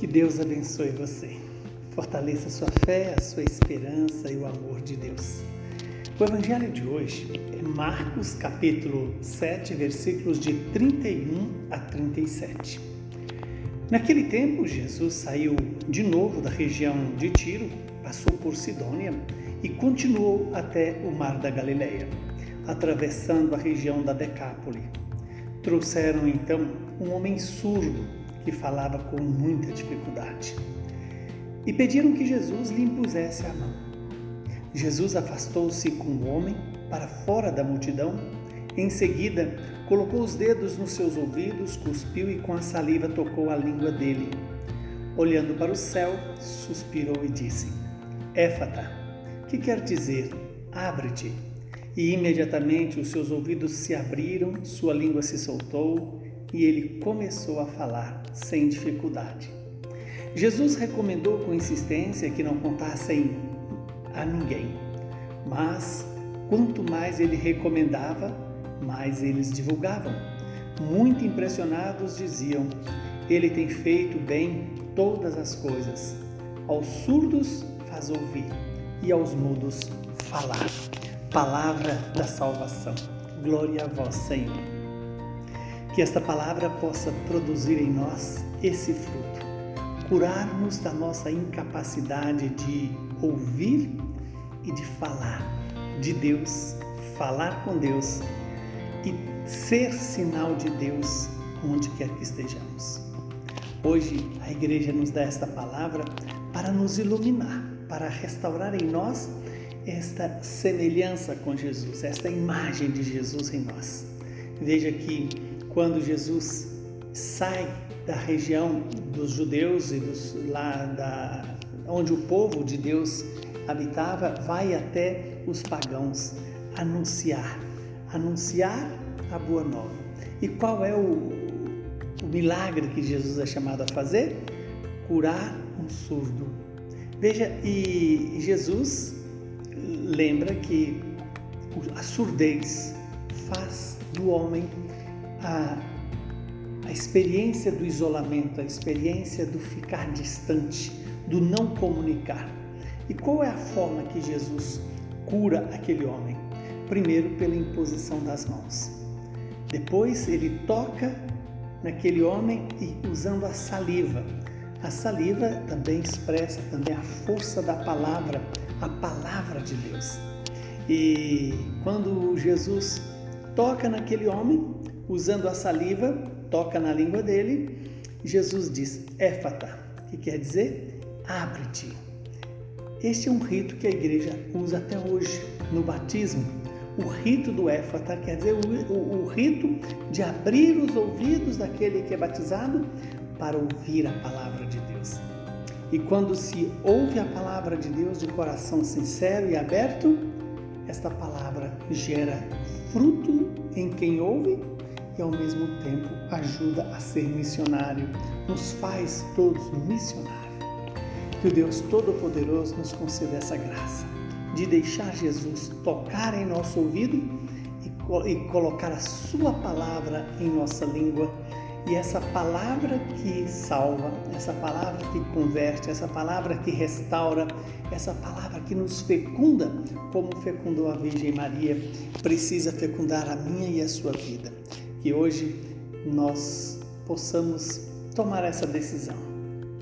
Que Deus abençoe você. Fortaleça a sua fé, a sua esperança e o amor de Deus. O evangelho de hoje é Marcos, capítulo 7, versículos de 31 a 37. Naquele tempo, Jesus saiu de novo da região de Tiro, passou por Sidônia e continuou até o mar da Galileia, atravessando a região da Decápole. Trouxeram então um homem surdo que falava com muita dificuldade. E pediram que Jesus lhe impusesse a mão. Jesus afastou-se com o homem para fora da multidão. Em seguida, colocou os dedos nos seus ouvidos, cuspiu e com a saliva tocou a língua dele. Olhando para o céu, suspirou e disse: Éfata, que quer dizer? Abre-te. E imediatamente os seus ouvidos se abriram, sua língua se soltou e ele começou a falar sem dificuldade. Jesus recomendou com insistência que não contassem a ninguém, mas quanto mais ele recomendava, mais eles divulgavam. Muito impressionados diziam: Ele tem feito bem todas as coisas. Aos surdos faz ouvir e aos mudos falar. Palavra da salvação. Glória a vós, Senhor. Que esta palavra possa produzir em nós esse fruto, curar-nos da nossa incapacidade de ouvir e de falar de Deus, falar com Deus e ser sinal de Deus onde quer que estejamos. Hoje a igreja nos dá esta palavra para nos iluminar, para restaurar em nós esta semelhança com Jesus, esta imagem de Jesus em nós. Veja que quando Jesus sai da região dos judeus e dos, lá da, onde o povo de Deus habitava, vai até os pagãos anunciar, anunciar a boa nova. E qual é o, o milagre que Jesus é chamado a fazer? Curar um surdo. Veja, e Jesus lembra que a surdez faz do homem a, a experiência do isolamento, a experiência do ficar distante, do não comunicar. E qual é a forma que Jesus cura aquele homem? Primeiro, pela imposição das mãos. Depois, ele toca naquele homem e usando a saliva. A saliva também expressa também a força da palavra, a palavra de Deus. E quando Jesus toca naquele homem, usando a saliva, toca na língua dele. Jesus diz: Éfata, que quer dizer abre-te. Este é um rito que a igreja usa até hoje no batismo. O rito do éfata quer dizer o, o, o rito de abrir os ouvidos daquele que é batizado para ouvir a palavra de Deus. E quando se ouve a palavra de Deus de coração sincero e aberto, esta palavra gera fruto em quem ouve e ao mesmo tempo ajuda a ser missionário, nos faz todos missionários. Que o Deus Todo-Poderoso nos conceda essa graça de deixar Jesus tocar em nosso ouvido e, e colocar a Sua palavra em nossa língua. E essa palavra que salva, essa palavra que converte, essa palavra que restaura, essa palavra que nos fecunda, como fecundou a Virgem Maria, precisa fecundar a minha e a sua vida que hoje nós possamos tomar essa decisão.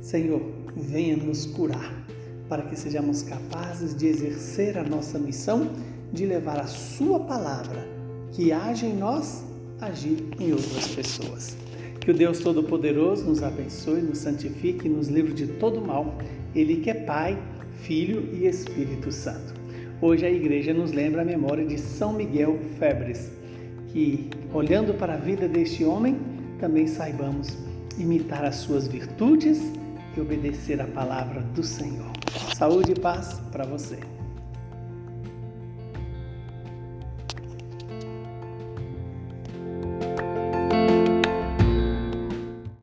Senhor, venha nos curar para que sejamos capazes de exercer a nossa missão de levar a Sua palavra, que age em nós, agir em outras pessoas. Que o Deus Todo-Poderoso nos abençoe, nos santifique e nos livre de todo mal. Ele que é Pai, Filho e Espírito Santo. Hoje a igreja nos lembra a memória de São Miguel Febres que, olhando para a vida deste homem, também saibamos imitar as suas virtudes e obedecer à palavra do Senhor. Saúde e paz para você.